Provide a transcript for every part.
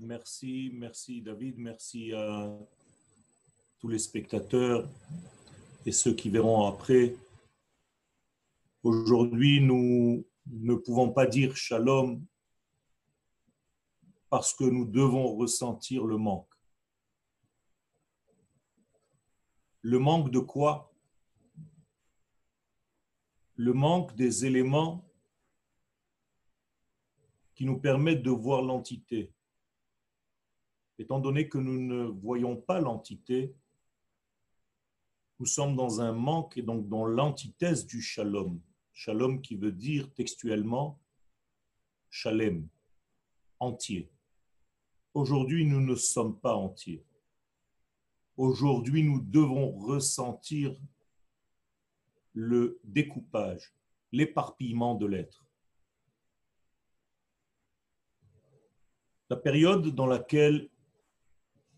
Merci, merci David, merci à tous les spectateurs et ceux qui verront après. Aujourd'hui, nous ne pouvons pas dire shalom parce que nous devons ressentir le manque. Le manque de quoi? Le manque des éléments qui nous permettent de voir l'entité. Étant donné que nous ne voyons pas l'entité, nous sommes dans un manque et donc dans l'antithèse du shalom. Shalom qui veut dire textuellement shalem, entier. Aujourd'hui, nous ne sommes pas entiers. Aujourd'hui, nous devons ressentir le découpage, l'éparpillement de l'être. La période dans laquelle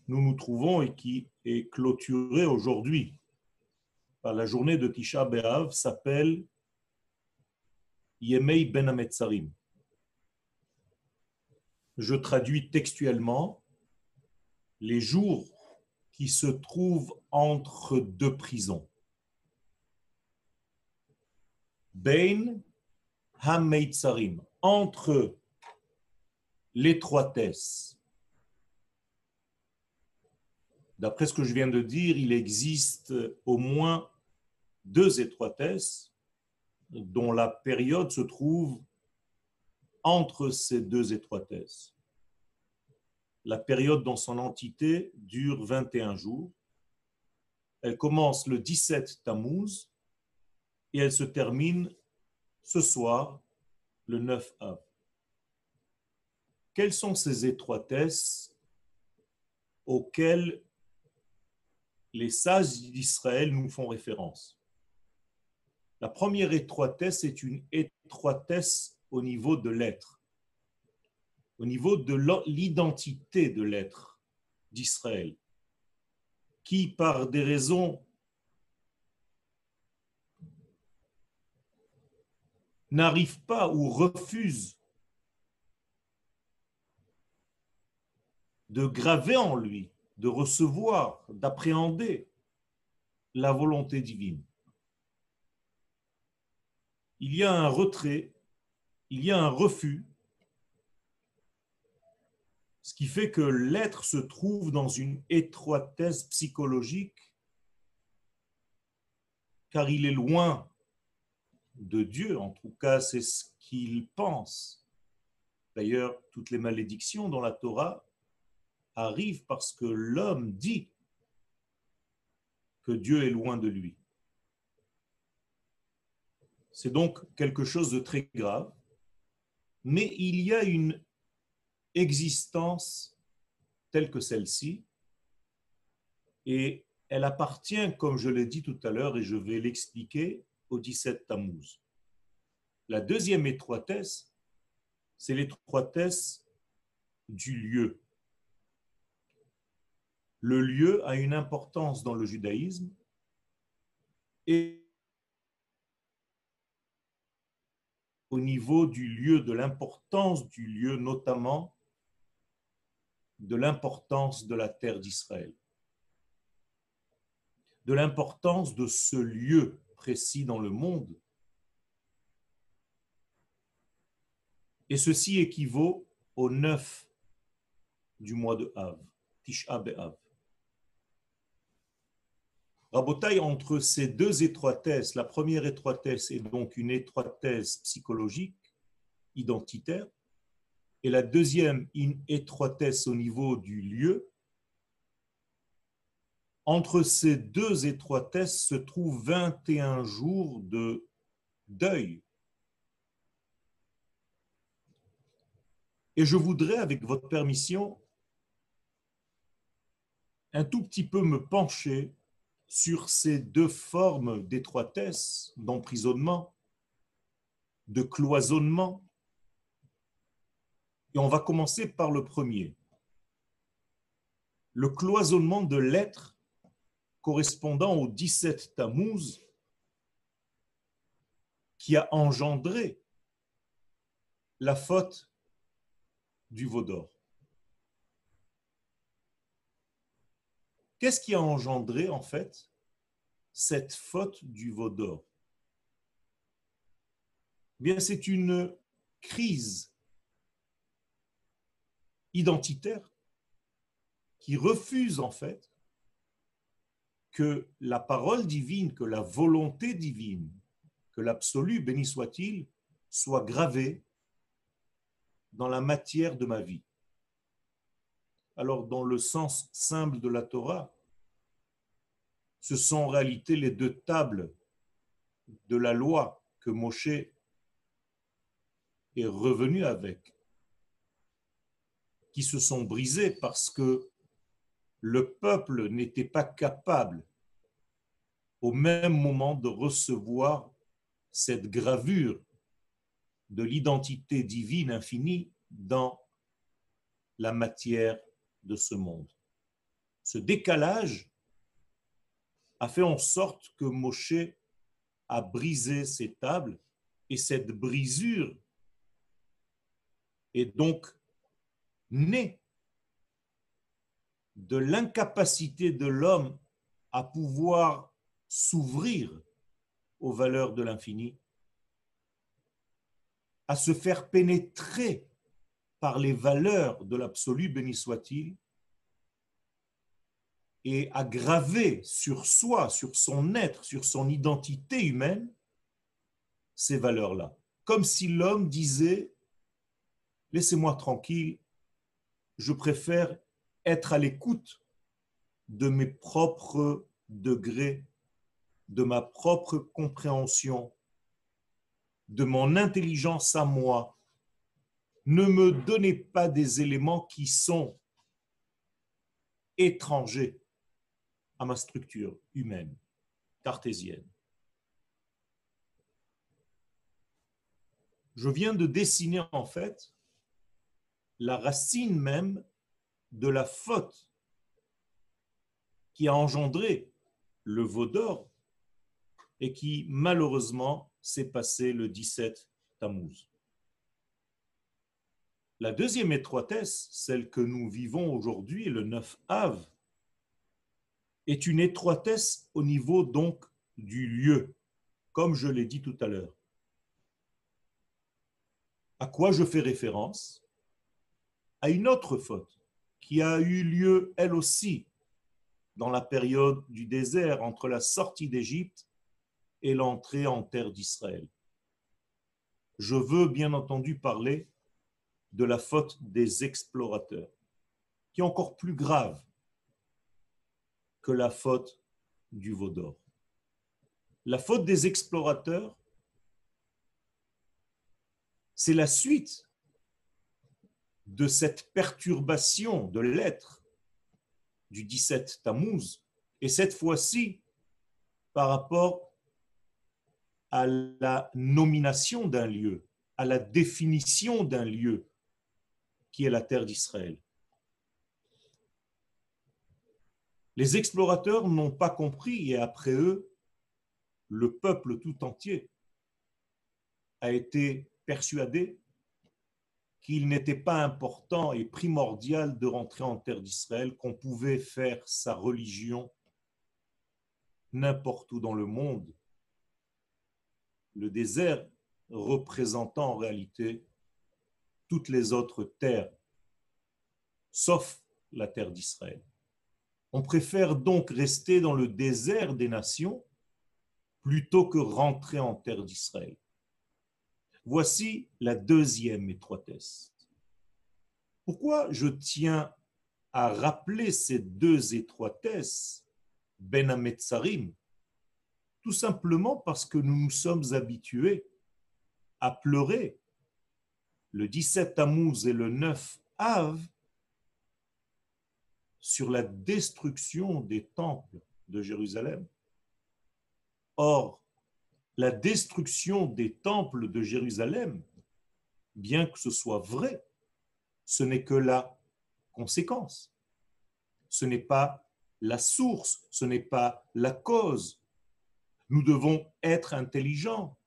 nous nous trouvons et qui est clôturée aujourd'hui par la journée de Tisha B'Av s'appelle Yemei Ben Ametzarim. Je traduis textuellement les jours qui se trouvent entre deux prisons. Bein Hameitzarim, entre l'étroitesse. D'après ce que je viens de dire, il existe au moins deux étroitesses dont la période se trouve entre ces deux étroitesses. La période dans son entité dure 21 jours. Elle commence le 17 Tammuz et elle se termine ce soir, le 9 Av. Quelles sont ces étroitesses auxquelles les sages d'Israël nous font référence. La première étroitesse est une étroitesse au niveau de l'être, au niveau de l'identité de l'être d'Israël, qui par des raisons n'arrive pas ou refuse de graver en lui, de recevoir, d'appréhender la volonté divine il y a un retrait, il y a un refus, ce qui fait que l'être se trouve dans une étroitesse psychologique, car il est loin de Dieu, en tout cas c'est ce qu'il pense. D'ailleurs, toutes les malédictions dans la Torah arrivent parce que l'homme dit que Dieu est loin de lui. C'est donc quelque chose de très grave. Mais il y a une existence telle que celle-ci, et elle appartient, comme je l'ai dit tout à l'heure, et je vais l'expliquer, au 17 Tammuz. La deuxième étroitesse, c'est l'étroitesse du lieu. Le lieu a une importance dans le judaïsme et au niveau du lieu, de l'importance du lieu, notamment de l'importance de la terre d'Israël, de l'importance de ce lieu précis dans le monde. Et ceci équivaut au 9 du mois de Av, Tisha. Rabotaille, entre ces deux étroitesses, la première étroitesse est donc une étroitesse psychologique, identitaire, et la deuxième, une étroitesse au niveau du lieu. Entre ces deux étroitesses se trouvent 21 jours de deuil. Et je voudrais, avec votre permission, un tout petit peu me pencher sur ces deux formes d'étroitesse, d'emprisonnement, de cloisonnement. Et on va commencer par le premier. Le cloisonnement de l'être correspondant au 17 Tammuz qui a engendré la faute du veau Qu'est-ce qui a engendré en fait cette faute du veau d'or eh Bien, c'est une crise identitaire qui refuse en fait que la parole divine, que la volonté divine, que l'absolu, béni soit-il, soit gravée dans la matière de ma vie. Alors, dans le sens simple de la Torah, ce sont en réalité les deux tables de la loi que Moshe est revenu avec, qui se sont brisées parce que le peuple n'était pas capable au même moment de recevoir cette gravure de l'identité divine infinie dans la matière de ce monde. Ce décalage a fait en sorte que Moshe a brisé ses tables et cette brisure est donc née de l'incapacité de l'homme à pouvoir s'ouvrir aux valeurs de l'infini, à se faire pénétrer par les valeurs de l'absolu, béni soit-il, et à graver sur soi, sur son être, sur son identité humaine, ces valeurs-là. Comme si l'homme disait, laissez-moi tranquille, je préfère être à l'écoute de mes propres degrés, de ma propre compréhension, de mon intelligence à moi. Ne me donnez pas des éléments qui sont étrangers à ma structure humaine, cartésienne. Je viens de dessiner en fait la racine même de la faute qui a engendré le veau d'or et qui malheureusement s'est passé le 17 Tammuz. La deuxième étroitesse, celle que nous vivons aujourd'hui, le 9 Av, est une étroitesse au niveau donc du lieu, comme je l'ai dit tout à l'heure. À quoi je fais référence? À une autre faute qui a eu lieu elle aussi dans la période du désert entre la sortie d'Égypte et l'entrée en terre d'Israël. Je veux bien entendu parler de la faute des explorateurs, qui est encore plus grave que la faute du veau d'or. La faute des explorateurs, c'est la suite de cette perturbation de l'être du 17 Tammuz, et cette fois-ci par rapport à la nomination d'un lieu, à la définition d'un lieu qui est la terre d'Israël. Les explorateurs n'ont pas compris et après eux, le peuple tout entier a été persuadé qu'il n'était pas important et primordial de rentrer en terre d'Israël, qu'on pouvait faire sa religion n'importe où dans le monde. Le désert représentant en réalité toutes les autres terres, sauf la terre d'Israël. On préfère donc rester dans le désert des nations plutôt que rentrer en terre d'Israël. Voici la deuxième étroitesse. Pourquoi je tiens à rappeler ces deux étroitesses, Ben Ametzarim Tout simplement parce que nous nous sommes habitués à pleurer le 17 Tammuz et le 9 Av sur la destruction des temples de Jérusalem. Or, la destruction des temples de Jérusalem, bien que ce soit vrai, ce n'est que la conséquence. Ce n'est pas la source, ce n'est pas la cause. Nous devons être intelligents.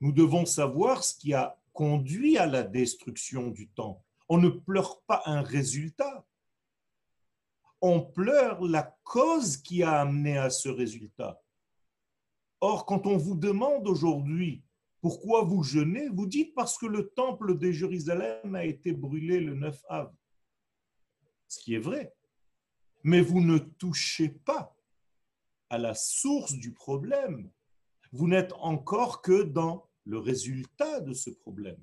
Nous devons savoir ce qui a conduit à la destruction du temple. On ne pleure pas un résultat. On pleure la cause qui a amené à ce résultat. Or, quand on vous demande aujourd'hui pourquoi vous jeûnez, vous dites parce que le temple de Jérusalem a été brûlé le 9 av. Ce qui est vrai. Mais vous ne touchez pas à la source du problème. Vous n'êtes encore que dans le résultat de ce problème.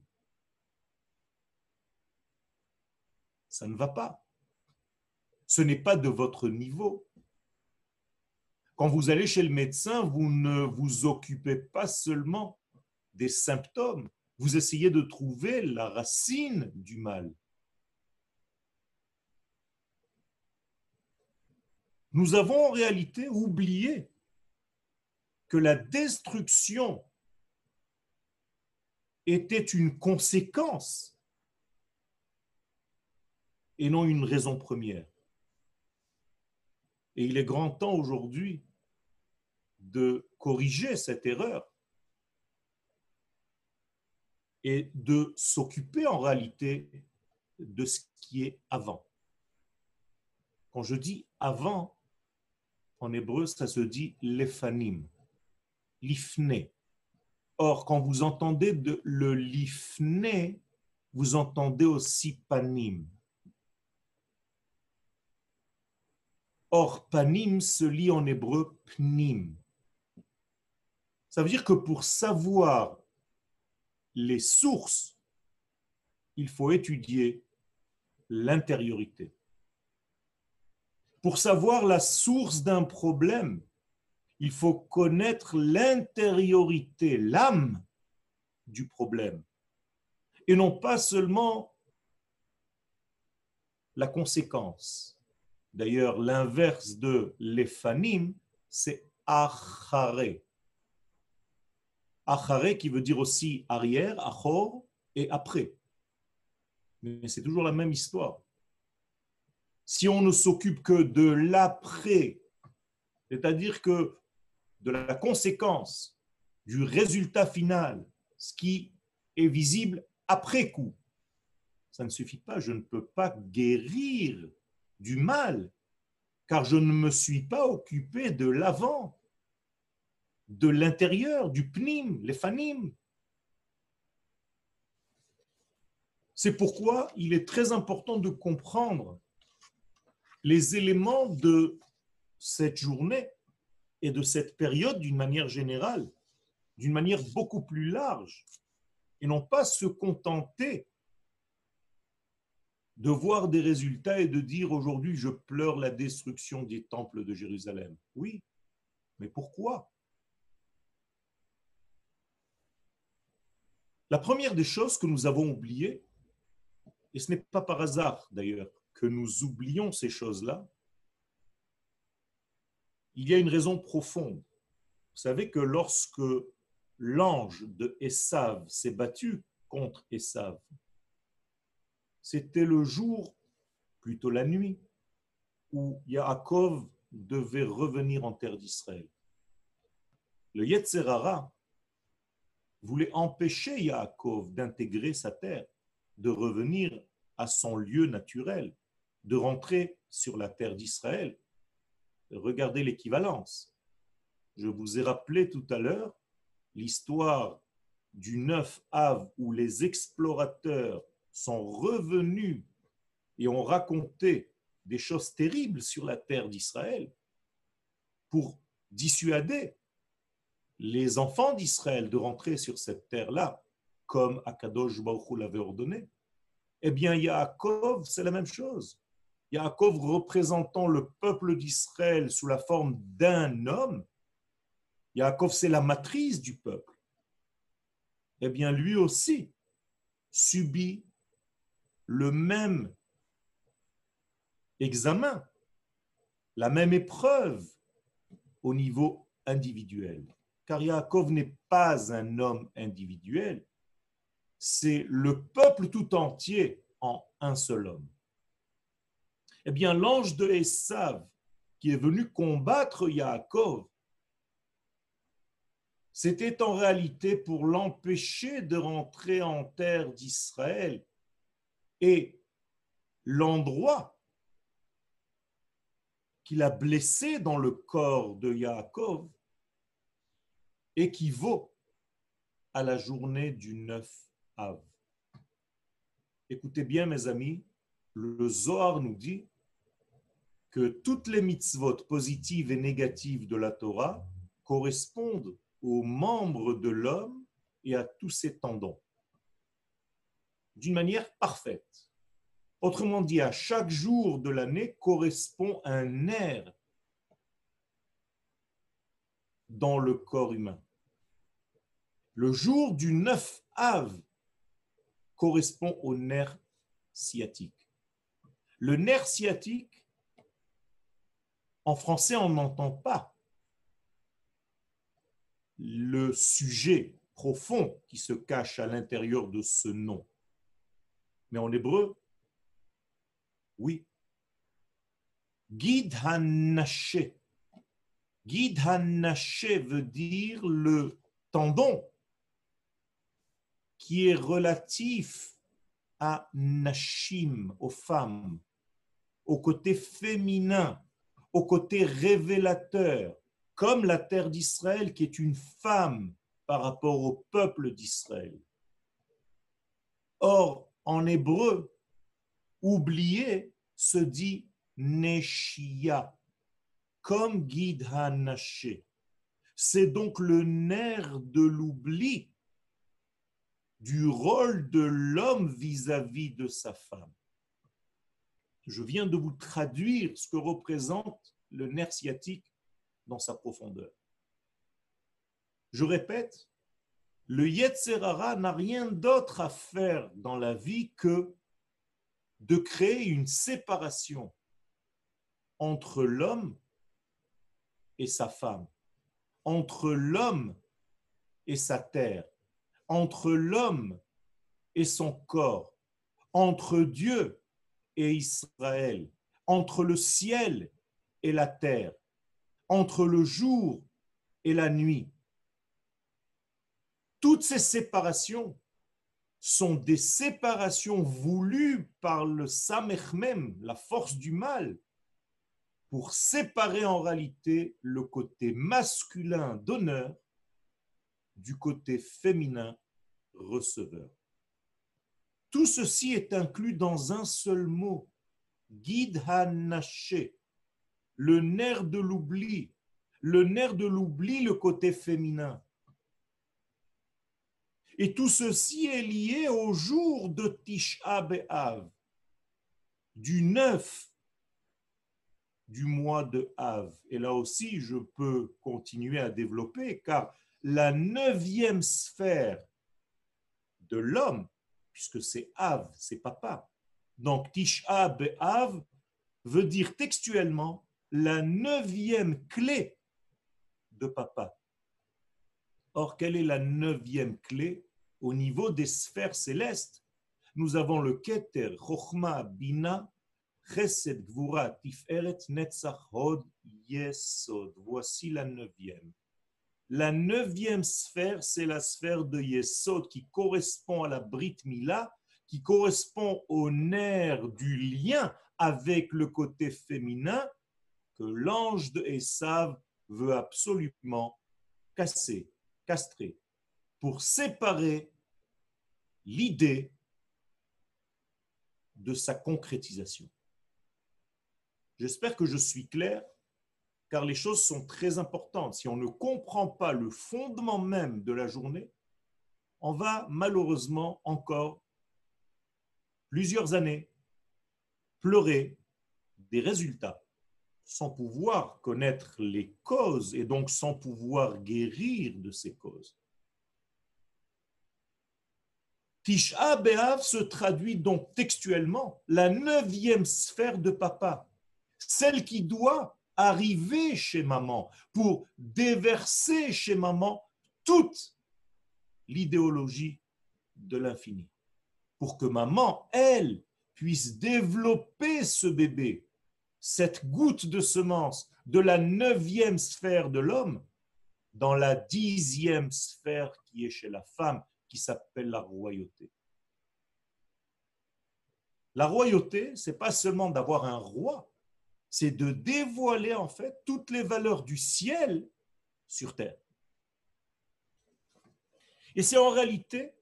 Ça ne va pas. Ce n'est pas de votre niveau. Quand vous allez chez le médecin, vous ne vous occupez pas seulement des symptômes, vous essayez de trouver la racine du mal. Nous avons en réalité oublié que la destruction était une conséquence et non une raison première. Et il est grand temps aujourd'hui de corriger cette erreur et de s'occuper en réalité de ce qui est avant. Quand je dis avant, en hébreu, ça se dit lefanim, l'ifne. Or, quand vous entendez de, le lifne, vous entendez aussi panim. Or, panim se lit en hébreu pnim. Ça veut dire que pour savoir les sources, il faut étudier l'intériorité. Pour savoir la source d'un problème, il faut connaître l'intériorité, l'âme du problème, et non pas seulement la conséquence. D'ailleurs, l'inverse de l'ephanim, c'est acharé. Acharé qui veut dire aussi arrière, achor, et après. Mais c'est toujours la même histoire. Si on ne s'occupe que de l'après, c'est-à-dire que de la conséquence, du résultat final, ce qui est visible après coup, ça ne suffit pas. Je ne peux pas guérir du mal, car je ne me suis pas occupé de l'avant de l'intérieur, du pnim, les fanim. C'est pourquoi il est très important de comprendre les éléments de cette journée et de cette période d'une manière générale, d'une manière beaucoup plus large, et non pas se contenter de voir des résultats et de dire aujourd'hui je pleure la destruction des temples de Jérusalem. Oui, mais pourquoi? La première des choses que nous avons oubliées, et ce n'est pas par hasard d'ailleurs que nous oublions ces choses-là, il y a une raison profonde. Vous savez que lorsque l'ange de Esav s'est battu contre Esav, c'était le jour, plutôt la nuit, où Yaakov devait revenir en terre d'Israël. Le Yetzerara, voulait empêcher Yaakov d'intégrer sa terre, de revenir à son lieu naturel, de rentrer sur la terre d'Israël. Regardez l'équivalence. Je vous ai rappelé tout à l'heure l'histoire du 9 Av où les explorateurs sont revenus et ont raconté des choses terribles sur la terre d'Israël pour dissuader les enfants d'Israël de rentrer sur cette terre-là, comme Akadosh Baruch l'avait ordonné, eh bien, Yaakov, c'est la même chose. Yaakov représentant le peuple d'Israël sous la forme d'un homme, Yaakov, c'est la matrice du peuple. Eh bien, lui aussi subit le même examen, la même épreuve au niveau individuel car Yaakov n'est pas un homme individuel, c'est le peuple tout entier en un seul homme. Eh bien, l'ange de Esav, qui est venu combattre Yaakov, c'était en réalité pour l'empêcher de rentrer en terre d'Israël. Et l'endroit qu'il a blessé dans le corps de Yaakov équivaut à la journée du 9 av. Écoutez bien, mes amis, le Zohar nous dit que toutes les mitzvot positives et négatives de la Torah correspondent aux membres de l'homme et à tous ses tendons, d'une manière parfaite. Autrement dit, à chaque jour de l'année correspond un nerf dans le corps humain. Le jour du 9 av correspond au nerf sciatique. Le nerf sciatique, en français, on n'entend pas le sujet profond qui se cache à l'intérieur de ce nom. Mais en hébreu, oui. Guide Hanaché. Guide Hanaché veut dire le tendon qui est relatif à Nashim, aux femmes, au côté féminin, au côté révélateur, comme la terre d'Israël qui est une femme par rapport au peuple d'Israël. Or, en hébreu, oublier se dit Neshia, comme guide Hanaché. C'est donc le nerf de l'oubli du rôle de l'homme vis-à-vis de sa femme. Je viens de vous traduire ce que représente le nerf sciatique dans sa profondeur. Je répète, le Yetzerara n'a rien d'autre à faire dans la vie que de créer une séparation entre l'homme et sa femme, entre l'homme et sa terre, entre l'homme et son corps, entre Dieu et Israël, entre le ciel et la terre, entre le jour et la nuit. Toutes ces séparations sont des séparations voulues par le Samech même, la force du mal, pour séparer en réalité le côté masculin d'honneur du côté féminin receveur. Tout ceci est inclus dans un seul mot, guide le nerf de l'oubli, le nerf de l'oubli, le côté féminin. Et tout ceci est lié au jour de Tisha B'Av, du 9 du mois de Av. Et là aussi, je peux continuer à développer, car la neuvième sphère de l'homme, puisque c'est Av, c'est papa. Donc Tisha B'Av veut dire textuellement la neuvième clé de papa. Or, quelle est la neuvième clé au niveau des sphères célestes Nous avons le Keter, Chochma, Bina, Chesed, Gvura, Tiferet, Netzach, Hod, Yesod. Voici la neuvième. La neuvième sphère, c'est la sphère de Yesod qui correspond à la Brit Mila, qui correspond au nerf du lien avec le côté féminin que l'ange de Esav veut absolument casser, castrer, pour séparer l'idée de sa concrétisation. J'espère que je suis clair car les choses sont très importantes. Si on ne comprend pas le fondement même de la journée, on va malheureusement encore plusieurs années pleurer des résultats sans pouvoir connaître les causes et donc sans pouvoir guérir de ces causes. Tisha B'Av se traduit donc textuellement la neuvième sphère de papa, celle qui doit arriver chez maman, pour déverser chez maman toute l'idéologie de l'infini. Pour que maman, elle, puisse développer ce bébé, cette goutte de semence de la neuvième sphère de l'homme, dans la dixième sphère qui est chez la femme, qui s'appelle la royauté. La royauté, c'est pas seulement d'avoir un roi, c'est de dévoiler en fait toutes les valeurs du ciel sur terre. Et c'est en réalité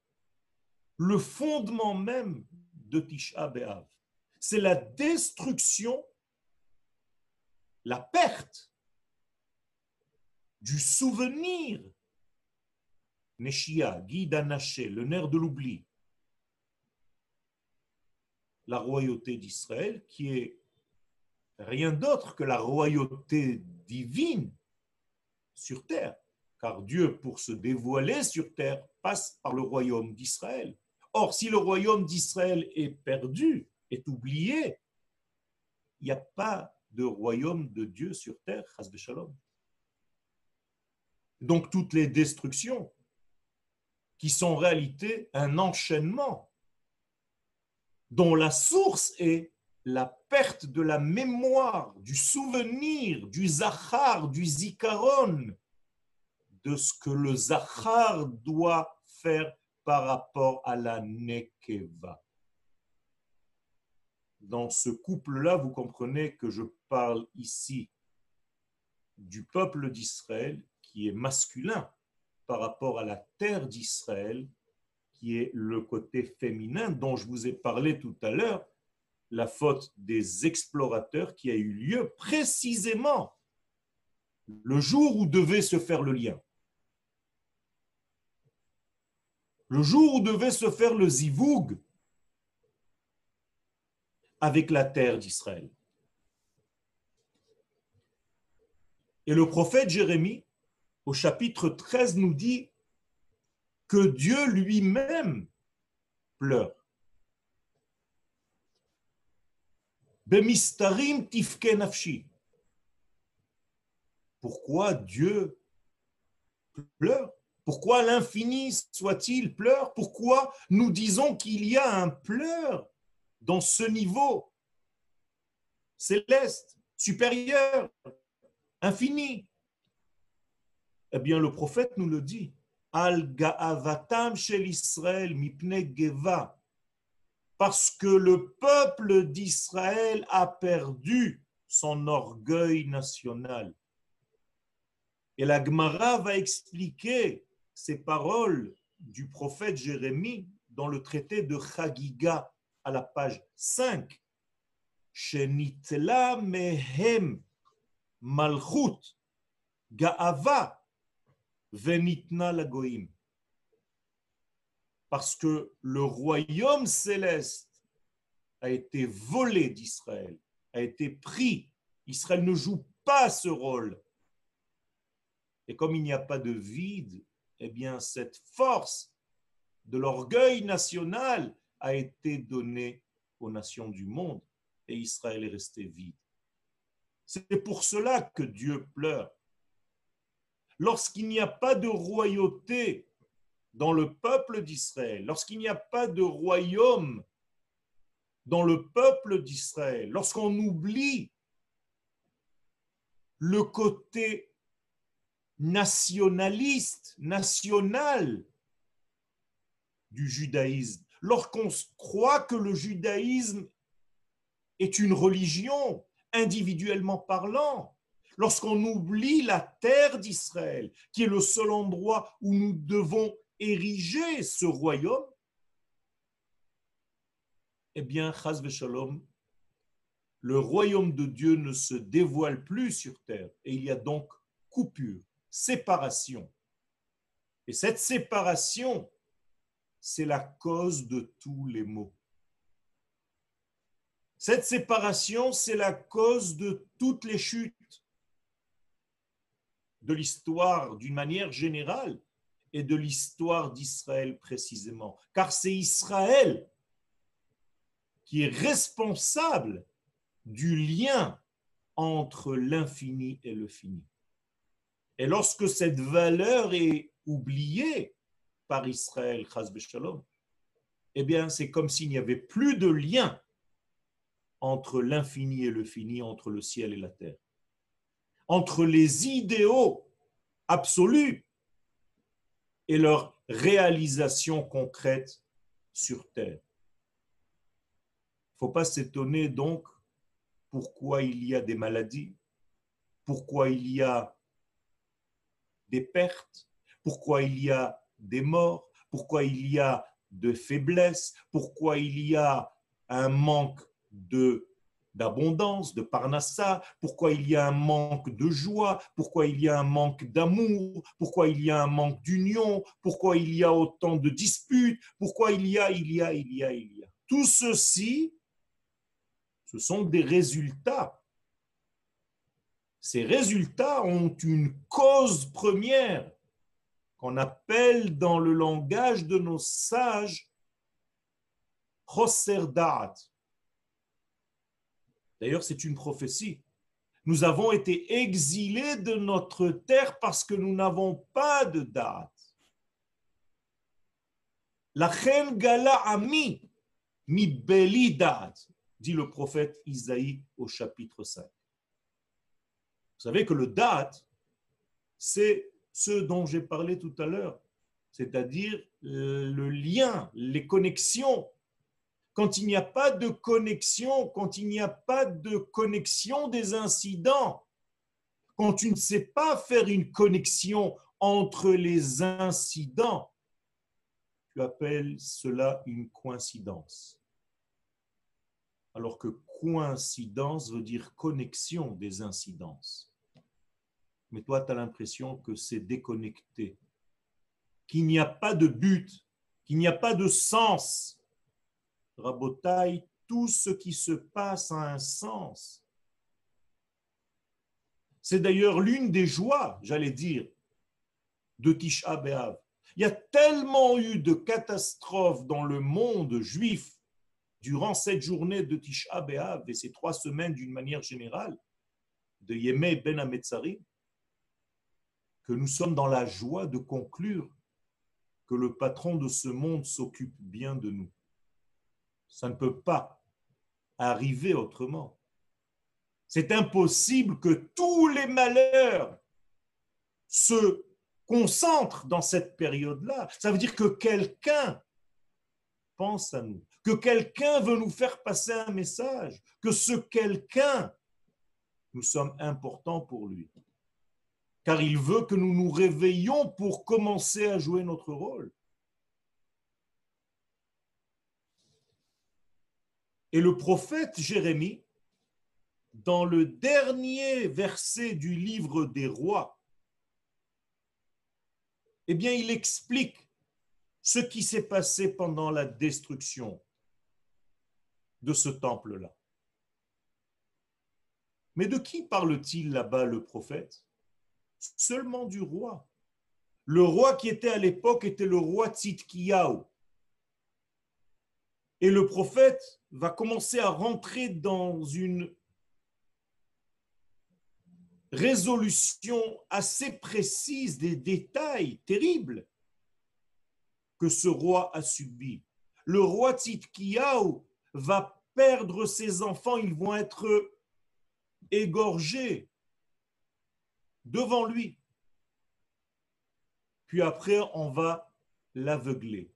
le fondement même de Tisha B'Av. C'est la destruction, la perte du souvenir Neshia, guide Anaché, le nerf de l'oubli, la royauté d'Israël, qui est rien d'autre que la royauté divine sur terre. Car Dieu, pour se dévoiler sur terre, passe par le royaume d'Israël. Or, si le royaume d'Israël est perdu, est oublié, il n'y a pas de royaume de Dieu sur terre, Shalom. Donc toutes les destructions qui sont en réalité un enchaînement dont la source est la perte de la mémoire, du souvenir, du zachar, du zikaron, de ce que le zachar doit faire par rapport à la nekeva. Dans ce couple-là, vous comprenez que je parle ici du peuple d'Israël qui est masculin par rapport à la terre d'Israël, qui est le côté féminin dont je vous ai parlé tout à l'heure, la faute des explorateurs qui a eu lieu précisément le jour où devait se faire le lien. Le jour où devait se faire le zivoug avec la terre d'Israël. Et le prophète Jérémie au chapitre 13 nous dit que Dieu lui-même pleure. Pourquoi Dieu pleure? Pourquoi l'infini soit-il pleure? Pourquoi nous disons qu'il y a un pleur dans ce niveau céleste, supérieur, infini? Eh bien, le prophète nous le dit. Al ga'avatam shel Israël mipne geva. Parce que le peuple d'Israël a perdu son orgueil national. Et la Gemara va expliquer ces paroles du prophète Jérémie dans le traité de Chagiga à la page 5. Shenitla mehem malchut ga'ava Venitna la Goïm. Parce que le royaume céleste a été volé d'Israël, a été pris. Israël ne joue pas ce rôle. Et comme il n'y a pas de vide, eh bien, cette force de l'orgueil national a été donnée aux nations du monde et Israël est resté vide. C'est pour cela que Dieu pleure lorsqu'il n'y a pas de royauté dans le peuple d'Israël, lorsqu'il n'y a pas de royaume dans le peuple d'Israël, lorsqu'on oublie le côté nationaliste, national du judaïsme, lorsqu'on croit que le judaïsme est une religion individuellement parlant, lorsqu'on oublie la terre d'Israël, qui est le seul endroit où nous devons ériger ce royaume, eh bien, le royaume de Dieu ne se dévoile plus sur terre et il y a donc coupure, séparation. Et cette séparation, c'est la cause de tous les maux. Cette séparation, c'est la cause de toutes les chutes de l'histoire d'une manière générale et de l'histoire d'Israël précisément. Car c'est Israël qui est responsable du lien entre l'infini et le fini. Et lorsque cette valeur est oubliée par Israël, eh bien, c'est comme s'il n'y avait plus de lien entre l'infini et le fini, entre le ciel et la terre entre les idéaux absolus et leur réalisation concrète sur Terre. Il ne faut pas s'étonner donc pourquoi il y a des maladies, pourquoi il y a des pertes, pourquoi il y a des morts, pourquoi il y a de faiblesse, pourquoi il y a un manque de d'abondance, de parnassa, pourquoi il y a un manque de joie, pourquoi il y a un manque d'amour, pourquoi il y a un manque d'union, pourquoi il y a autant de disputes, pourquoi il y a, il y a, il y a, il y a. Tout ceci, ce sont des résultats. Ces résultats ont une cause première qu'on appelle dans le langage de nos sages Choserdat. D'ailleurs, c'est une prophétie. Nous avons été exilés de notre terre parce que nous n'avons pas de date. La chen gala ami mi beli date, dit le prophète Isaïe au chapitre 5. Vous savez que le date, c'est ce dont j'ai parlé tout à l'heure, c'est-à-dire le lien, les connexions quand il n'y a pas de connexion, quand il n'y a pas de connexion des incidents, quand tu ne sais pas faire une connexion entre les incidents, tu appelles cela une coïncidence. Alors que coïncidence veut dire connexion des incidences. Mais toi, tu as l'impression que c'est déconnecté, qu'il n'y a pas de but, qu'il n'y a pas de sens Rabotai, tout ce qui se passe a un sens. C'est d'ailleurs l'une des joies, j'allais dire, de Tisha B'Av. Il y a tellement eu de catastrophes dans le monde juif durant cette journée de Tisha B'Av et ces trois semaines d'une manière générale, de Yemé Ben Ametzari, que nous sommes dans la joie de conclure que le patron de ce monde s'occupe bien de nous. Ça ne peut pas arriver autrement. C'est impossible que tous les malheurs se concentrent dans cette période-là. Ça veut dire que quelqu'un pense à nous, que quelqu'un veut nous faire passer un message, que ce quelqu'un, nous sommes importants pour lui. Car il veut que nous nous réveillons pour commencer à jouer notre rôle. Et le prophète Jérémie, dans le dernier verset du livre des rois, eh bien, il explique ce qui s'est passé pendant la destruction de ce temple-là. Mais de qui parle-t-il là-bas le prophète? Seulement du roi. Le roi qui était à l'époque était le roi Tzidkiyahu. Et le prophète va commencer à rentrer dans une résolution assez précise des détails terribles que ce roi a subis. Le roi Tzidkiyahu va perdre ses enfants, ils vont être égorgés devant lui. Puis après, on va l'aveugler.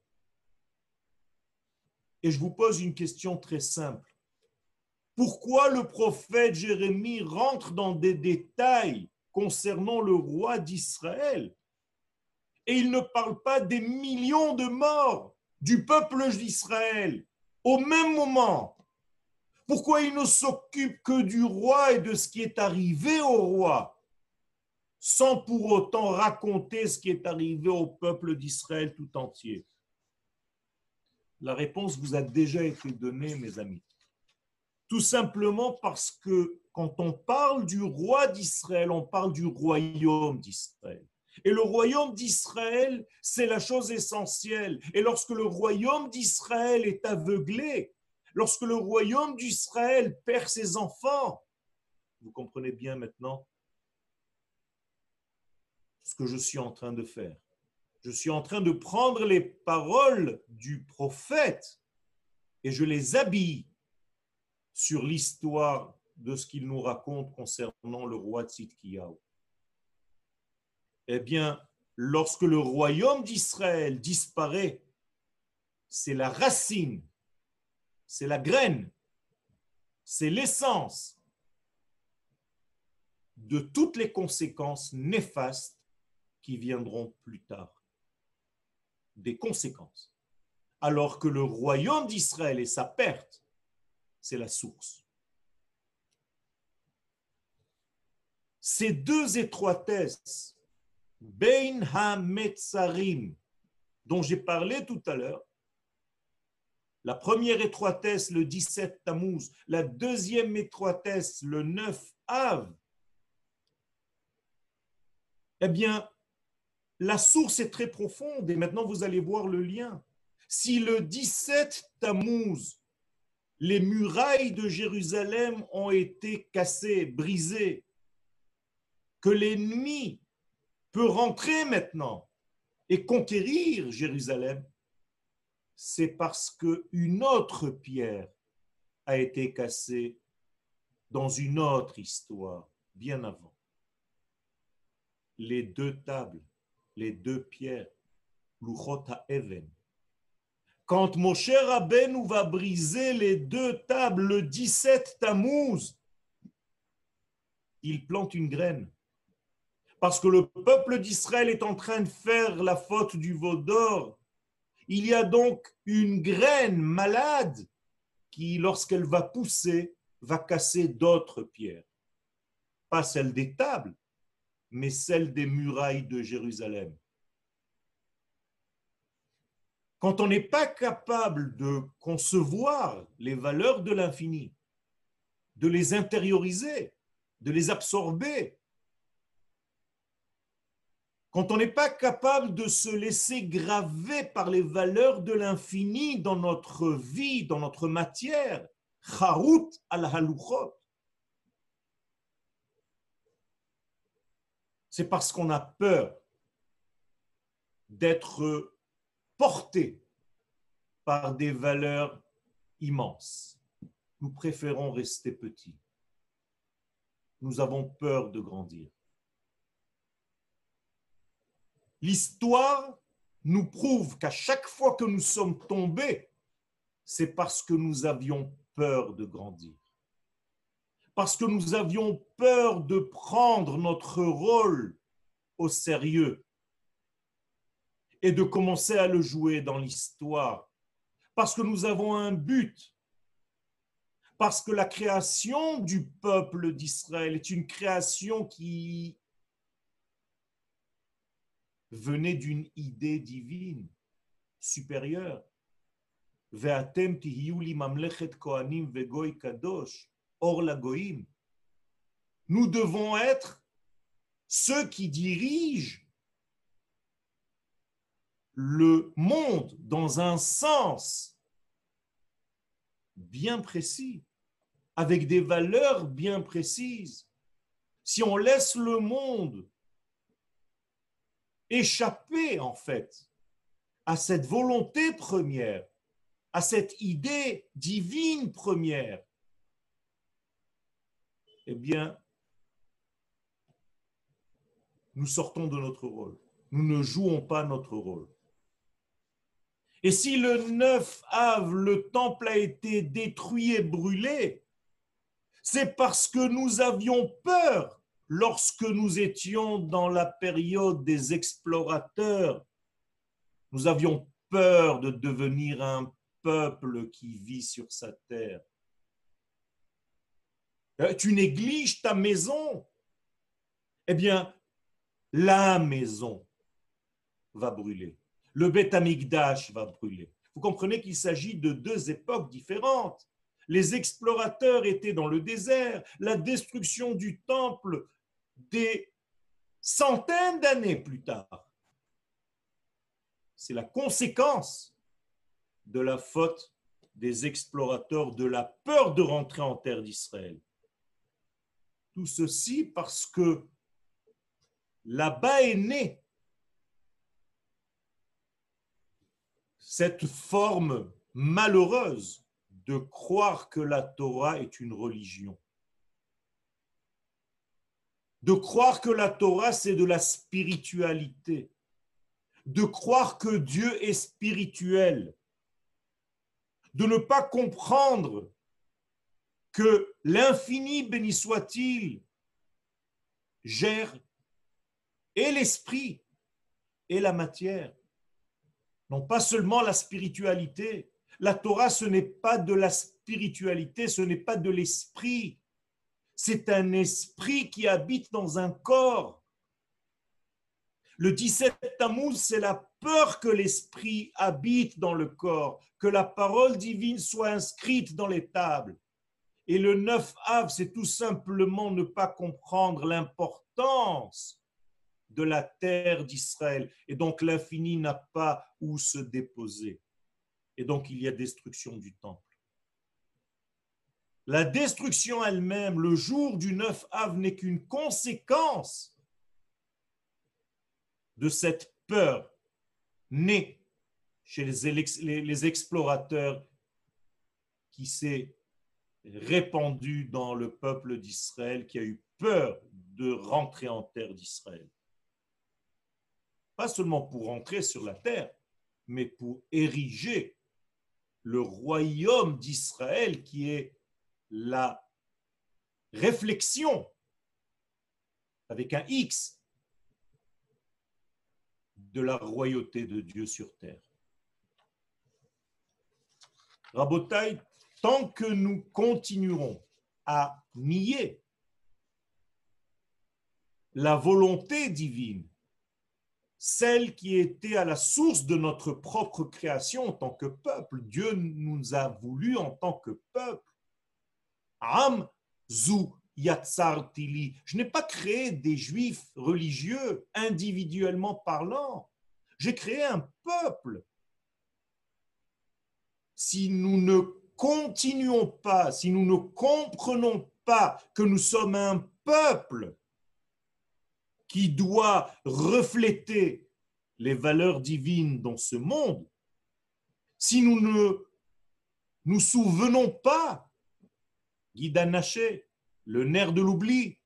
Et je vous pose une question très simple. Pourquoi le prophète Jérémie rentre dans des détails concernant le roi d'Israël et il ne parle pas des millions de morts du peuple d'Israël au même moment? Pourquoi il ne s'occupe que du roi et de ce qui est arrivé au roi sans pour autant raconter ce qui est arrivé au peuple d'Israël tout entier? La réponse vous a déjà été donnée, mes amis. Tout simplement parce que quand on parle du roi d'Israël, on parle du royaume d'Israël. Et le royaume d'Israël, c'est la chose essentielle. Et lorsque le royaume d'Israël est aveuglé, lorsque le royaume d'Israël perd ses enfants, vous comprenez bien maintenant ce que je suis en train de faire je suis en train de prendre les paroles du prophète et je les habille sur l'histoire de ce qu'il nous raconte concernant le roi Tzidkiyahu. Eh bien, lorsque le royaume d'Israël disparaît, c'est la racine, c'est la graine, c'est l'essence de toutes les conséquences néfastes qui viendront plus tard. Des conséquences. Alors que le royaume d'Israël et sa perte, c'est la source. Ces deux étroitesses, Bein HaMetzarim, dont j'ai parlé tout à l'heure, la première étroitesse le 17 Tammuz, la deuxième étroitesse le 9 Av, eh bien, la source est très profonde et maintenant vous allez voir le lien. Si le 17 Tammuz, les murailles de Jérusalem ont été cassées, brisées, que l'ennemi peut rentrer maintenant et conquérir Jérusalem, c'est parce qu'une autre pierre a été cassée dans une autre histoire, bien avant. Les deux tables, les deux pierres, Luchota Even. Quand Moshe Rabbeinu va briser les deux tables le 17 Tammuz, il plante une graine. Parce que le peuple d'Israël est en train de faire la faute du veau d'or il y a donc une graine malade qui, lorsqu'elle va pousser, va casser d'autres pierres. Pas celle des tables, mais celle des murailles de Jérusalem. Quand on n'est pas capable de concevoir les valeurs de l'infini, de les intérioriser, de les absorber, quand on n'est pas capable de se laisser graver par les valeurs de l'infini dans notre vie, dans notre matière, Harut al c'est parce qu'on a peur d'être porté par des valeurs immenses. Nous préférons rester petits. Nous avons peur de grandir. L'histoire nous prouve qu'à chaque fois que nous sommes tombés, c'est parce que nous avions peur de grandir. Parce que nous avions peur de prendre notre rôle au sérieux et de commencer à le jouer dans l'histoire. Parce que nous avons un but. Parce que la création du peuple d'Israël est une création qui venait d'une idée divine supérieure. Nous devons être ceux qui dirigent le monde dans un sens bien précis, avec des valeurs bien précises. Si on laisse le monde échapper en fait à cette volonté première, à cette idée divine première, eh bien, nous sortons de notre rôle. Nous ne jouons pas notre rôle. Et si le 9 av, le temple a été détruit et brûlé, c'est parce que nous avions peur lorsque nous étions dans la période des explorateurs, nous avions peur de devenir un peuple qui vit sur sa terre. Euh, tu négliges ta maison. Eh bien, la maison va brûler. Le Beth va brûler. Vous comprenez qu'il s'agit de deux époques différentes. Les explorateurs étaient dans le désert. La destruction du temple des centaines d'années plus tard. C'est la conséquence de la faute des explorateurs, de la peur de rentrer en terre d'Israël. Tout ceci parce que là-bas est née cette forme malheureuse de croire que la Torah est une religion. De croire que la Torah, c'est de la spiritualité, de croire que Dieu est spirituel, de ne pas comprendre que l'infini, béni soit-il, gère et l'esprit et la matière. Non pas seulement la spiritualité. La Torah, ce n'est pas de la spiritualité, ce n'est pas de l'esprit. C'est un esprit qui habite dans un corps. Le 17 Tammuz, c'est la peur que l'esprit habite dans le corps, que la parole divine soit inscrite dans les tables. Et le 9 Av, c'est tout simplement ne pas comprendre l'importance de la terre d'Israël. Et donc l'infini n'a pas où se déposer. Et donc il y a destruction du temple. La destruction elle-même, le jour du 9 Av, n'est qu'une conséquence de cette peur née chez les, explorateurs qui s'est répandue dans le peuple d'Israël, qui a eu peur de rentrer en terre d'Israël. Pas seulement pour rentrer sur la terre, mais pour ériger le royaume d'Israël qui est la réflexion avec un X de la royauté de Dieu sur terre. Rabotai, tant que nous continuerons à nier la volonté divine, celle qui était à la source de notre propre création en tant que peuple, Dieu nous a voulu en tant que peuple. Je n'ai pas créé des juifs religieux individuellement parlant. J'ai créé un peuple. Si nous ne continuons pas, si nous ne comprenons pas que nous sommes un peuple qui doit refléter les valeurs divines dans ce monde, si nous ne nous souvenons pas, Naché, le nerf de l'oubli,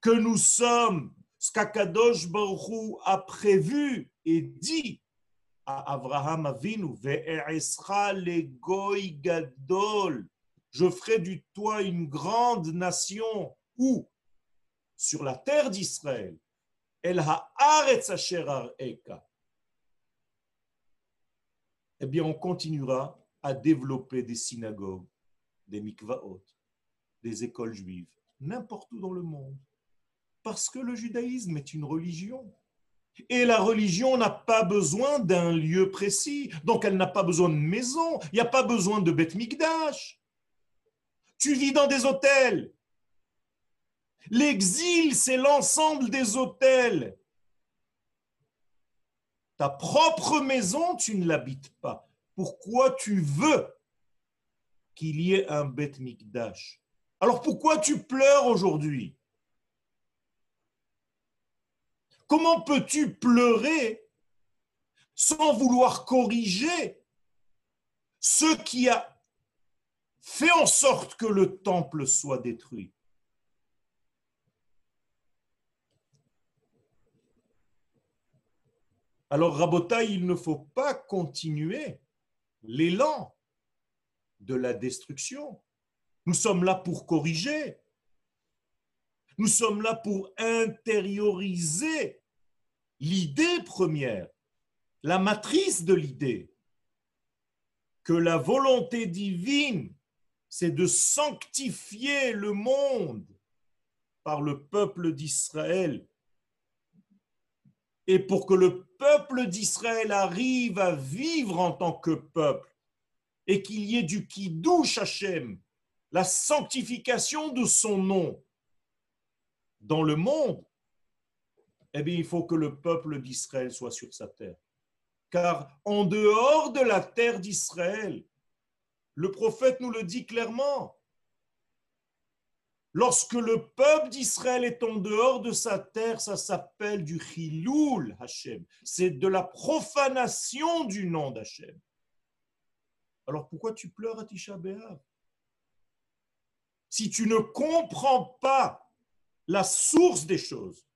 que nous sommes ce qu'Akadosh Baruch a prévu et dit à Abraham Avinu, je ferai du toi une grande nation, où? Sur la terre d'Israël, El haaretz eka. Eh bien, on continuera à développer des synagogues, des mikvaot, des écoles juives, n'importe où dans le monde. Parce que le judaïsme est une religion. Et la religion n'a pas besoin d'un lieu précis. Donc elle n'a pas besoin de maison. Il n'y a pas besoin de Beth Mikdash. Tu vis dans des hôtels. L'exil, c'est l'ensemble des hôtels. Ta propre maison, tu ne l'habites pas. Pourquoi tu veux qu'il y ait un Beth Mikdash? Alors pourquoi tu pleures aujourd'hui? Comment peux-tu pleurer sans vouloir corriger ce qui a fait en sorte que le temple soit détruit? Alors Rabota, il ne faut pas continuer l'élan de la destruction. Nous sommes là pour corriger. Nous sommes là pour intérioriser l'idée première, la matrice de l'idée, que la volonté divine, c'est de sanctifier le monde par le peuple d'Israël. Et pour que le peuple d'Israël arrive à vivre en tant que peuple et qu'il y ait du kiddush Hashem, la sanctification de son nom dans le monde, eh bien, il faut que le peuple d'Israël soit sur sa terre. Car en dehors de la terre d'Israël, le prophète nous le dit clairement, lorsque le peuple d'Israël est en dehors de sa terre, ça s'appelle du chiloul Hashem. C'est de la profanation du nom d'Hachem. Alors pourquoi tu pleures à Tisha B'Av si tu ne comprends pas la source des choses,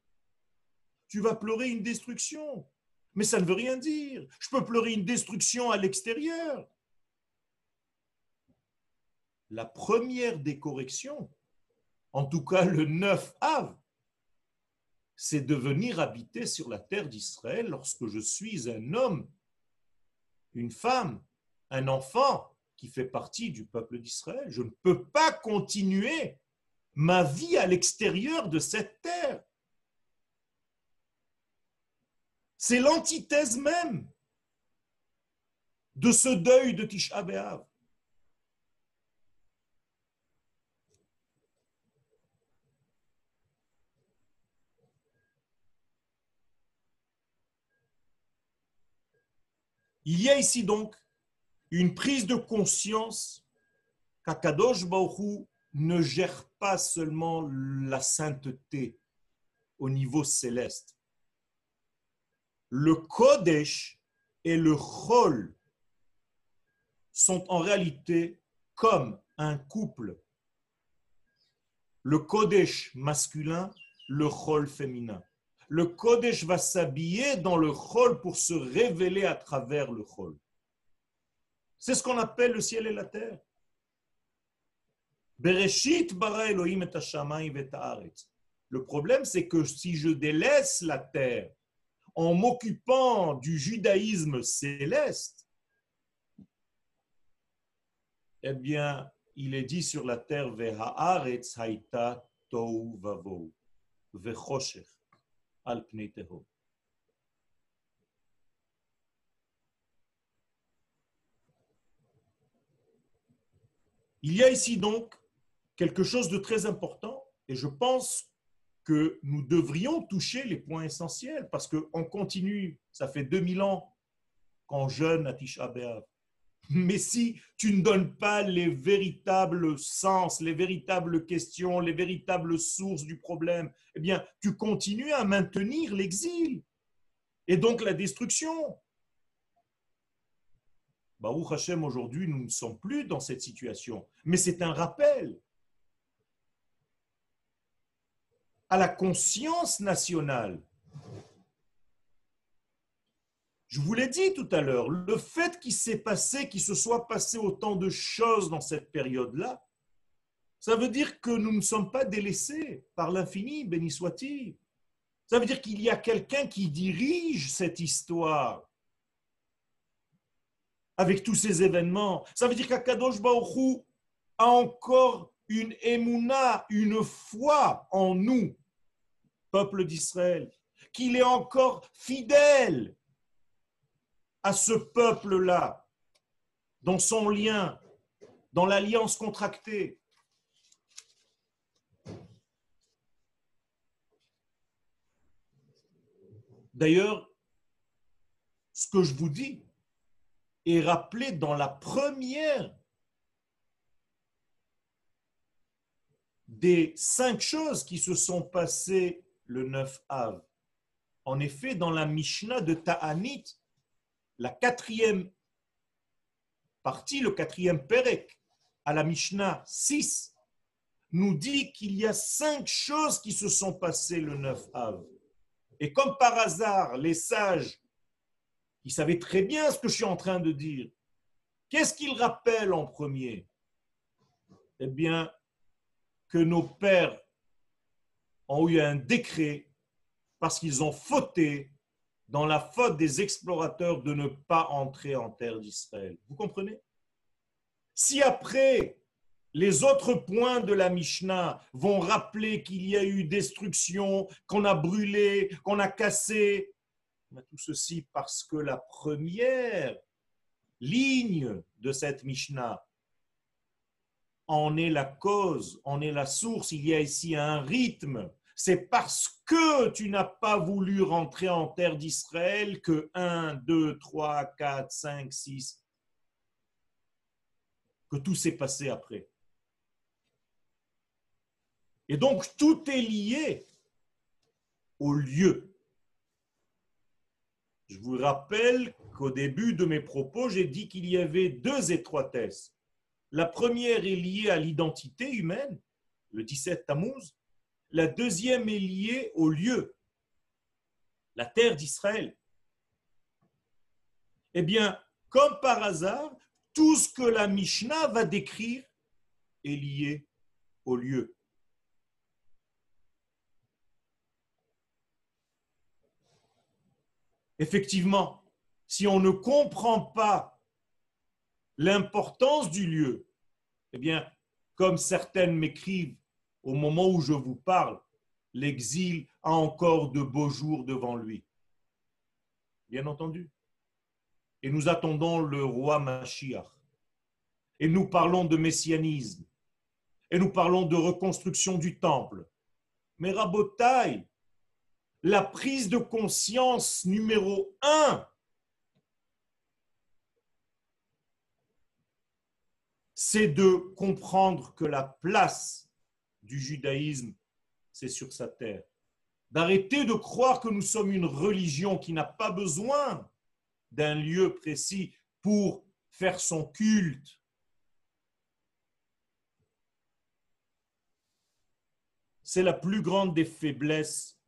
tu vas pleurer une destruction. Mais ça ne veut rien dire. Je peux pleurer une destruction à l'extérieur. La première des corrections, en tout cas le 9 av, c'est de venir habiter sur la terre d'Israël lorsque je suis un homme, une femme, un enfant qui fait partie du peuple d'Israël. Je ne peux pas continuer ma vie à l'extérieur de cette terre. C'est l'antithèse même de ce deuil de Tisha. Il y a ici donc une prise de conscience qu'Akadosh Baruch ne gère pas seulement la sainteté au niveau céleste. Le Kodesh et le Chol sont en réalité comme un couple. Le Kodesh masculin, le Chol féminin. Le Kodesh va s'habiller dans le Chol pour se révéler à travers le Chol. C'est ce qu'on appelle le ciel et la terre. Bereshit bara Elohim et Le problème, c'est que si je délaisse la terre en m'occupant du judaïsme céleste, eh bien, il est dit sur la terre, Vehaaretz haïta tou vavo, vechoshech al pneiteho. Il y a ici donc quelque chose de très important et je pense que nous devrions toucher les points essentiels parce qu'on continue, ça fait 2000 ans qu'on jeûne à Tisha B'Av. Mais si tu ne donnes pas les véritables sens, les véritables questions, les véritables sources du problème, eh bien, tu continues à maintenir l'exil et donc la destruction. Baruch Hashem, aujourd'hui, nous ne sommes plus dans cette situation. Mais c'est un rappel à la conscience nationale. Je vous l'ai dit tout à l'heure, le fait qu'il s'est passé, qu'il se soit passé autant de choses dans cette période-là, ça veut dire que nous ne sommes pas délaissés par l'infini, béni soit-il. Ça veut dire qu'il y a quelqu'un qui dirige cette histoire avec tous ces événements. Ça veut dire qu'Akadosh Baruch a encore une émouna, une foi en nous, peuple d'Israël, qu'il est encore fidèle à ce peuple-là, dans son lien, dans l'alliance contractée. D'ailleurs, ce que je vous dis, est rappelé dans la première des cinq choses qui se sont passées le 9 Av. En effet, dans la Mishnah de Ta'anit, la quatrième partie, le quatrième Perek, à la Mishnah 6, nous dit qu'il y a cinq choses qui se sont passées le 9 Av. Et comme par hasard, les sages il savait très bien ce que je suis en train de dire. Qu'est-ce qu'il rappelle en premier? Eh bien, que nos pères ont eu un décret parce qu'ils ont fauté dans la faute des explorateurs de ne pas entrer en terre d'Israël. Vous comprenez? Si après les autres points de la Mishnah vont rappeler qu'il y a eu destruction, qu'on a brûlé, qu'on a cassé, tout ceci parce que la première ligne de cette Mishnah en est la cause, en est la source. Il y a ici un rythme. C'est parce que tu n'as pas voulu rentrer en terre d'Israël que 1, 2, 3, 4, 5, 6, que tout s'est passé après. Et donc tout est lié au lieu. Je vous rappelle qu'au début de mes propos, j'ai dit qu'il y avait deux étroitesses. La première est liée à l'identité humaine, le 17 Tammuz. La deuxième est liée au lieu, la terre d'Israël. Eh bien, comme par hasard, tout ce que la Mishnah va décrire est lié au lieu. Effectivement, si on ne comprend pas l'importance du lieu, eh bien, comme certaines m'écrivent au moment où je vous parle, l'exil a encore de beaux jours devant lui. Bien entendu. Et nous attendons le roi Mashiach. Et nous parlons de messianisme. Et nous parlons de reconstruction du temple. Mais Rabotai, la prise de conscience numéro un, c'est de comprendre que la place du judaïsme, c'est sur sa terre. D'arrêter de croire que nous sommes une religion qui n'a pas besoin d'un lieu précis pour faire son culte. C'est la plus grande des faiblesses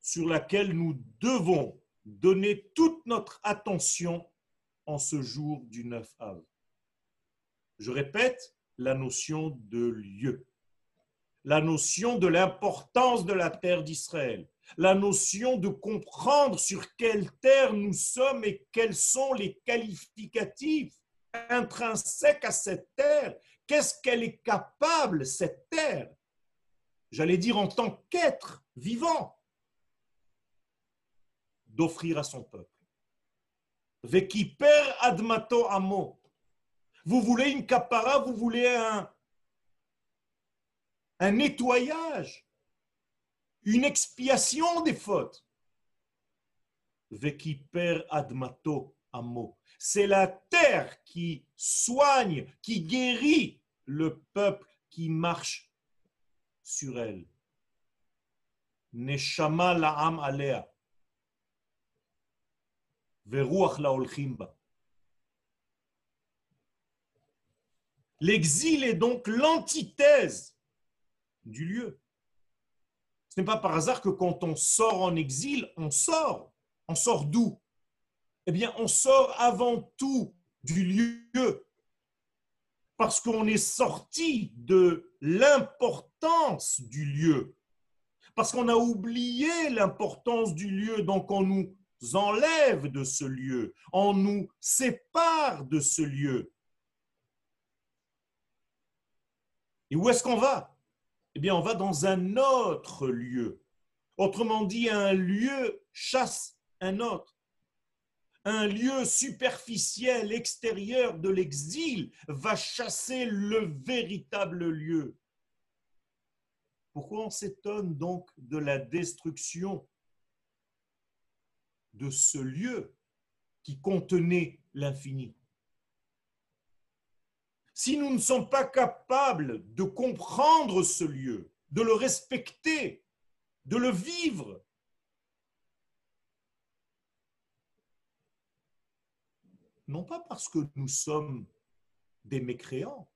sur laquelle nous devons donner toute notre attention en ce jour du 9 avril. Je répète, la notion de lieu, la notion de l'importance de la terre d'Israël, la notion de comprendre sur quelle terre nous sommes et quels sont les qualificatifs intrinsèques à cette terre. Qu'est-ce qu'elle est capable, cette terre? J'allais dire en tant qu'être vivant, d'offrir à son peuple. Amo. Vous voulez une capara, vous voulez un, nettoyage, une expiation des fautes. Admato amo. C'est la terre qui soigne, qui guérit le peuple qui marche sur elle. Neshama la'am alea. Veruach L'exil est donc l'antithèse du lieu. Ce n'est pas par hasard que quand on sort en exil, on sort. On sort d'où? Eh bien, on sort avant tout du lieu. Parce qu'on est sorti de l'importance du lieu. Parce qu'on a oublié l'importance du lieu, donc on nous enlève de ce lieu, on nous sépare de ce lieu. Et où est-ce qu'on va? Eh bien, on va dans un autre lieu. Autrement dit, un lieu chasse un autre. Un lieu superficiel, extérieur de l'exil, va chasser le véritable lieu. Pourquoi on s'étonne donc de la destruction de ce lieu qui contenait l'infini? Si nous ne sommes pas capables de comprendre ce lieu, de le respecter, de le vivre, non pas parce que nous sommes des mécréants.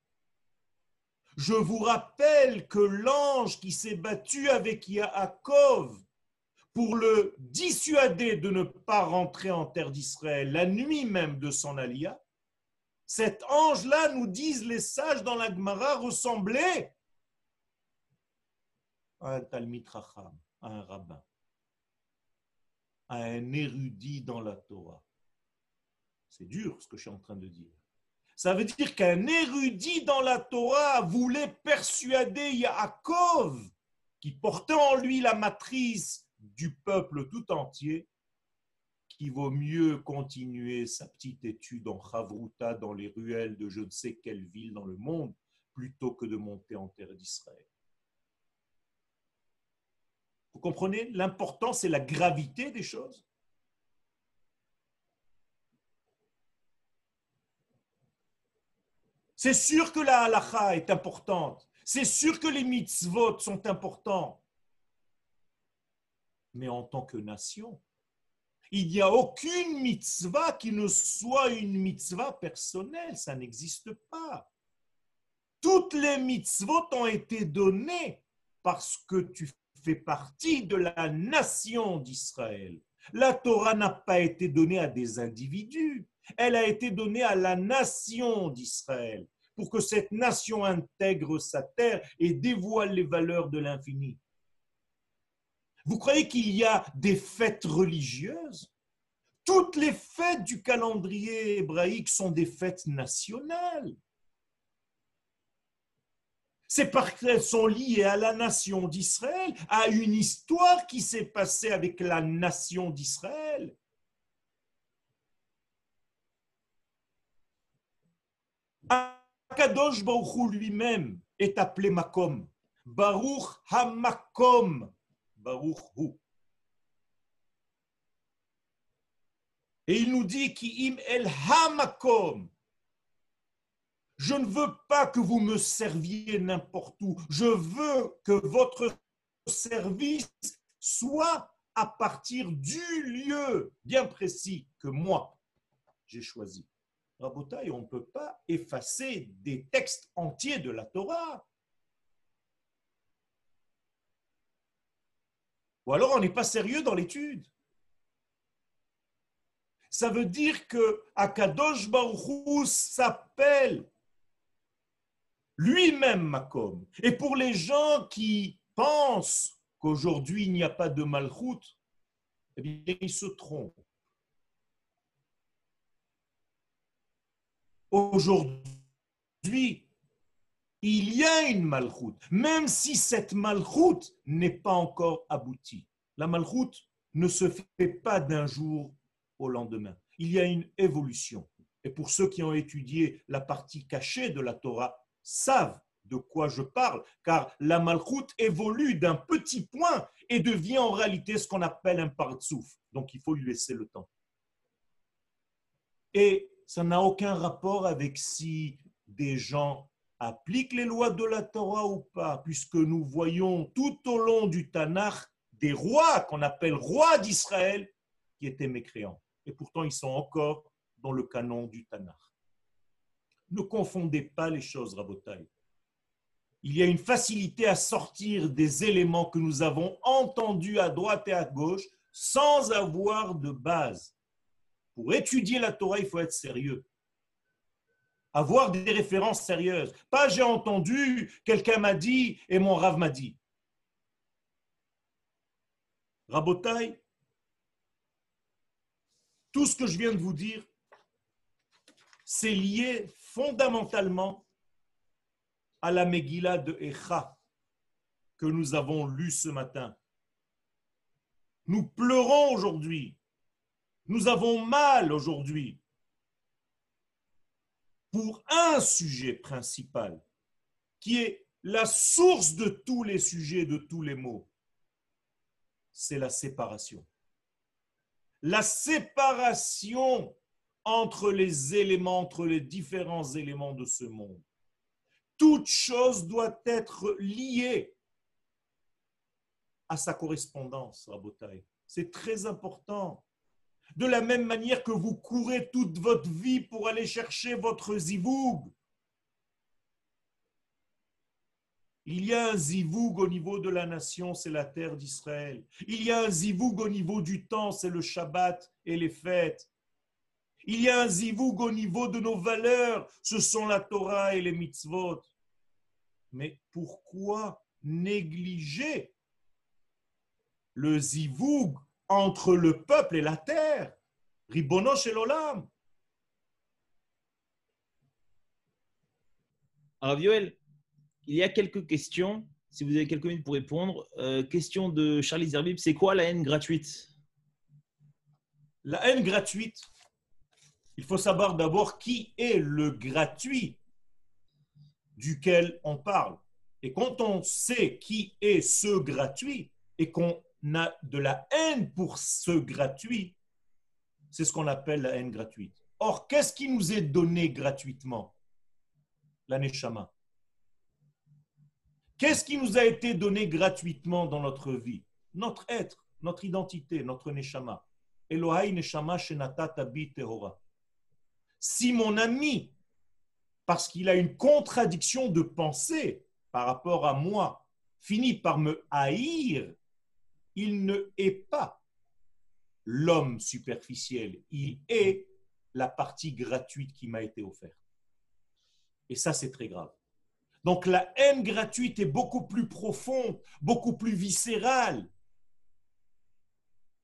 Je vous rappelle que l'ange qui s'est battu avec Yaakov pour le dissuader de ne pas rentrer en terre d'Israël la nuit même de son alia, cet ange-là, nous disent les sages dans la Gemara, ressemblait à un Talmid Racham, à un rabbin, à un érudit dans la Torah. C'est dur ce que je suis en train de dire. Ça veut dire qu'un érudit dans la Torah voulait persuader Yaakov, qui portait en lui la matrice du peuple tout entier, qu'il vaut mieux continuer sa petite étude en Chavruta dans les ruelles de je ne sais quelle ville dans le monde plutôt que de monter en terre d'Israël. Vous comprenez l'importance et la gravité des choses? C'est sûr que la halacha est importante. C'est sûr que les mitzvot sont importants. Mais en tant que nation, il n'y a aucune mitzvah qui ne soit une mitzvah personnelle, ça n'existe pas. Toutes les mitzvot ont été données parce que tu fais partie de la nation d'Israël. La Torah n'a pas été donnée à des individus, elle a été donnée à la nation d'Israël pour que cette nation intègre sa terre et dévoile les valeurs de l'infini. Vous croyez qu'il y a des fêtes religieuses? Toutes les fêtes du calendrier hébraïque sont des fêtes nationales. C'est parce qu'elles sont liées à la nation d'Israël, à une histoire qui s'est passée avec la nation d'Israël. Akadosh Baruch lui-même est appelé Makom. Baruch Hamakom. Et il nous dit im el Hamakom. Je ne veux pas que vous me serviez n'importe où. Je veux que votre service soit à partir du lieu bien précis que moi j'ai choisi. Rabotaï, on ne peut pas effacer des textes entiers de la Torah. Ou alors on n'est pas sérieux dans l'étude. Ça veut dire que Akadosh Baruch s'appelle lui-même Makom. Et pour les gens qui pensent qu'aujourd'hui il n'y a pas de Malchut, eh bien ils se trompent. Aujourd'hui, il y a une Malchut, même si cette Malchut n'est pas encore aboutie. La Malchut ne se fait pas d'un jour au lendemain. Il y a une évolution. Et pour ceux qui ont étudié la partie cachée de la Torah, savent de quoi je parle, car la malchoute évolue d'un petit point et devient en réalité ce qu'on appelle un partsouf. Donc il faut lui laisser le temps. Et ça n'a aucun rapport avec si des gens appliquent les lois de la Torah ou pas, puisque nous voyons tout au long du Tanakh des rois qu'on appelle rois d'Israël qui étaient mécréants. Et pourtant, ils sont encore dans le canon du Tanakh. Ne confondez pas les choses, Rabotai. Il y a une facilité à sortir des éléments que nous avons entendus à droite et à gauche sans avoir de base. Pour étudier la Torah, il faut être sérieux. Avoir des références sérieuses. Pas j'ai entendu, quelqu'un m'a dit et mon rave m'a dit. Rabotai, tout ce que je viens de vous dire, c'est lié fondamentalement à la Megillah de Echa que nous avons lue ce matin. Nous pleurons aujourd'hui. Nous avons mal aujourd'hui pour un sujet principal qui est la source de tous les sujets, de tous les mots. C'est la séparation. La séparation entre les éléments, entre les différents éléments de ce monde. Toute chose doit être liée à sa correspondance, Rabotai. C'est très important. De la même manière que vous courez toute votre vie pour aller chercher votre zivoug. Il y a un zivoug au niveau de la nation, c'est la terre d'Israël. Il y a un zivoug au niveau du temps, c'est le Shabbat et les fêtes. Il y a un zivoug au niveau de nos valeurs, ce sont la Torah et les mitzvot. Mais pourquoi négliger le zivoug entre le peuple et la terre Ribono shel olam. Alors, il y a quelques questions. Si vous avez quelques minutes pour répondre. Euh, question de Charlie Zerbib c'est quoi la haine gratuite? La haine gratuite, il faut savoir d'abord qui est le gratuit duquel on parle. Et quand on sait qui est ce gratuit et qu'on a de la haine pour ce gratuit, c'est ce qu'on appelle la haine gratuite. Or, qu'est-ce qui nous est donné gratuitement? La neshama. Qu'est-ce qui nous a été donné gratuitement dans notre vie? Notre être, notre identité, notre neshama. Elohai neshama shenata tabi tehora si mon ami, parce qu'il a une contradiction de pensée par rapport à moi, finit par me haïr, il ne est pas l'homme superficiel, il est la partie gratuite qui m'a été offerte. Et ça, c'est très grave. Donc la haine gratuite est beaucoup plus profonde, beaucoup plus viscérale.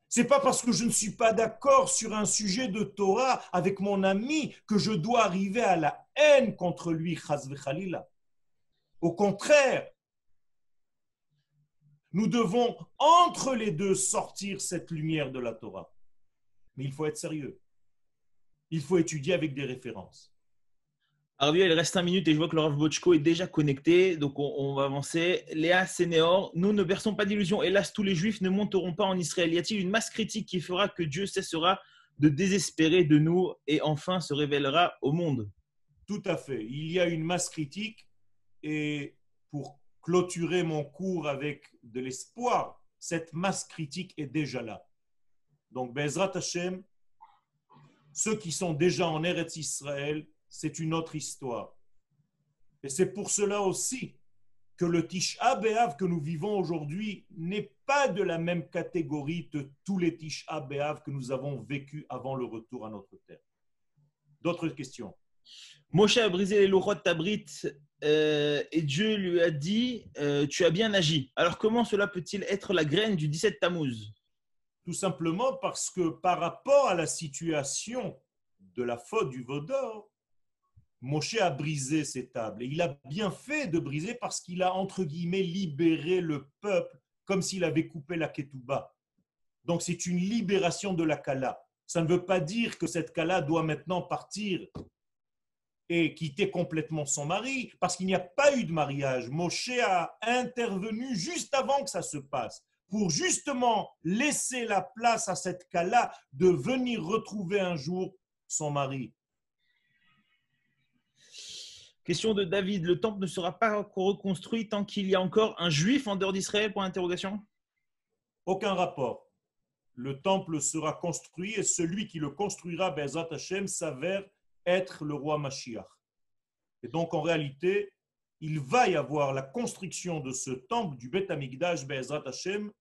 C'est pas parce que je ne suis pas d'accord sur un sujet de Torah avec mon ami que je dois arriver à la haine contre lui, khalila. Au contraire, nous devons entre les deux sortir cette lumière de la Torah. Mais il faut être sérieux. Il faut étudier avec des références. Alors, il reste un minute et je vois que le Rav Bochko est déjà connecté, donc on, va avancer. Léa Sénéor, nous ne berçons pas d'illusions. Hélas, tous les Juifs ne monteront pas en Israël. Y a-t-il une masse critique qui fera que Dieu cessera de désespérer de nous et enfin se révélera au monde? Tout à fait. Il y a une masse critique et pour clôturer mon cours avec de l'espoir, cette masse critique est déjà là. Donc, Bezrat Hashem, ceux qui sont déjà en Eretz Israël, c'est une autre histoire. Et c'est pour cela aussi que le Tisha B'Av que nous vivons aujourd'hui n'est pas de la même catégorie que tous les Tisha B'Av que nous avons vécu avant le retour à notre terre. D'autres questions? Moshe a brisé les lourotes Tabrit euh, et Dieu lui a dit euh, Tu as bien agi. Alors comment cela peut-il être la graine du 17 Tammuz? Tout simplement parce que par rapport à la situation de la faute du Vaudor, Moshe a brisé ces tables. Et il a bien fait de briser parce qu'il a, entre guillemets, libéré le peuple comme s'il avait coupé la ketouba. Donc c'est une libération de la Kala. Ça ne veut pas dire que cette Kala doit maintenant partir et quitter complètement son mari, parce qu'il n'y a pas eu de mariage. Moshe a intervenu juste avant que ça se passe, pour justement laisser la place à cette Kala de venir retrouver un jour son mari. Question de David, le temple ne sera pas reconstruit tant qu'il y a encore un juif en dehors d'Israël pour interrogation Aucun rapport. Le temple sera construit et celui qui le construira, Bezat Hashem, s'avère être le roi Mashiach. Et donc en réalité, il va y avoir la construction de ce temple du Beth Amikdash, Bezat Hashem,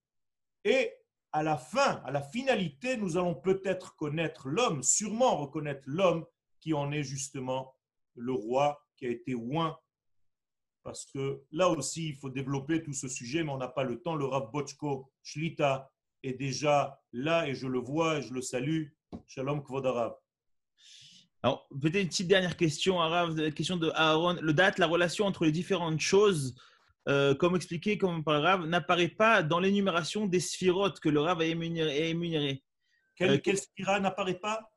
et à la fin, à la finalité, nous allons peut-être connaître l'homme, sûrement reconnaître l'homme qui en est justement le roi qui a été oint, parce que là aussi, il faut développer tout ce sujet, mais on n'a pas le temps. Le Rav Bochko Shlita est déjà là et je le vois et je le salue. Shalom Kvodarav. Alors, peut-être une petite dernière question, Arav, question de Aaron. Le date, la relation entre les différentes choses, euh, comme expliqué comme par le Rav, n'apparaît pas dans l'énumération des sphirotes que le Rav a énumérées. Quelle, euh, sphira n'apparaît pas?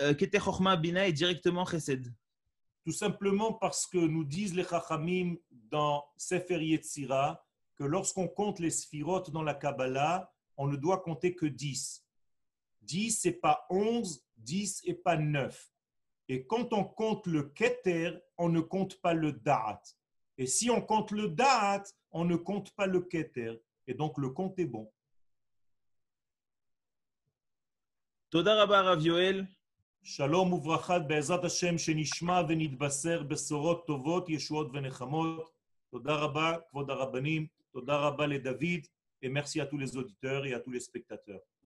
Euh, Kete Bina est directement Chesed. Tout simplement parce que nous disent les Chachamim dans Sefer Yetzira que lorsqu'on compte les sphirotes dans la Kabbalah, on ne doit compter que 10. 10, c'est pas 11, 10 et pas 9. Et quand on compte le keter, on ne compte pas le da'at. Et si on compte le da'at, on ne compte pas le keter. Et donc le compte est bon. Todaraba Rav Yoel. Shalom uvracha be'ezat Hashem shenishma ve'nitbaser besorot tovot, yeshuot ve'nechamot. Todaraba, kvod Rabanim. Todaraba le David. Et merci à tous les auditeurs et à tous les spectateurs.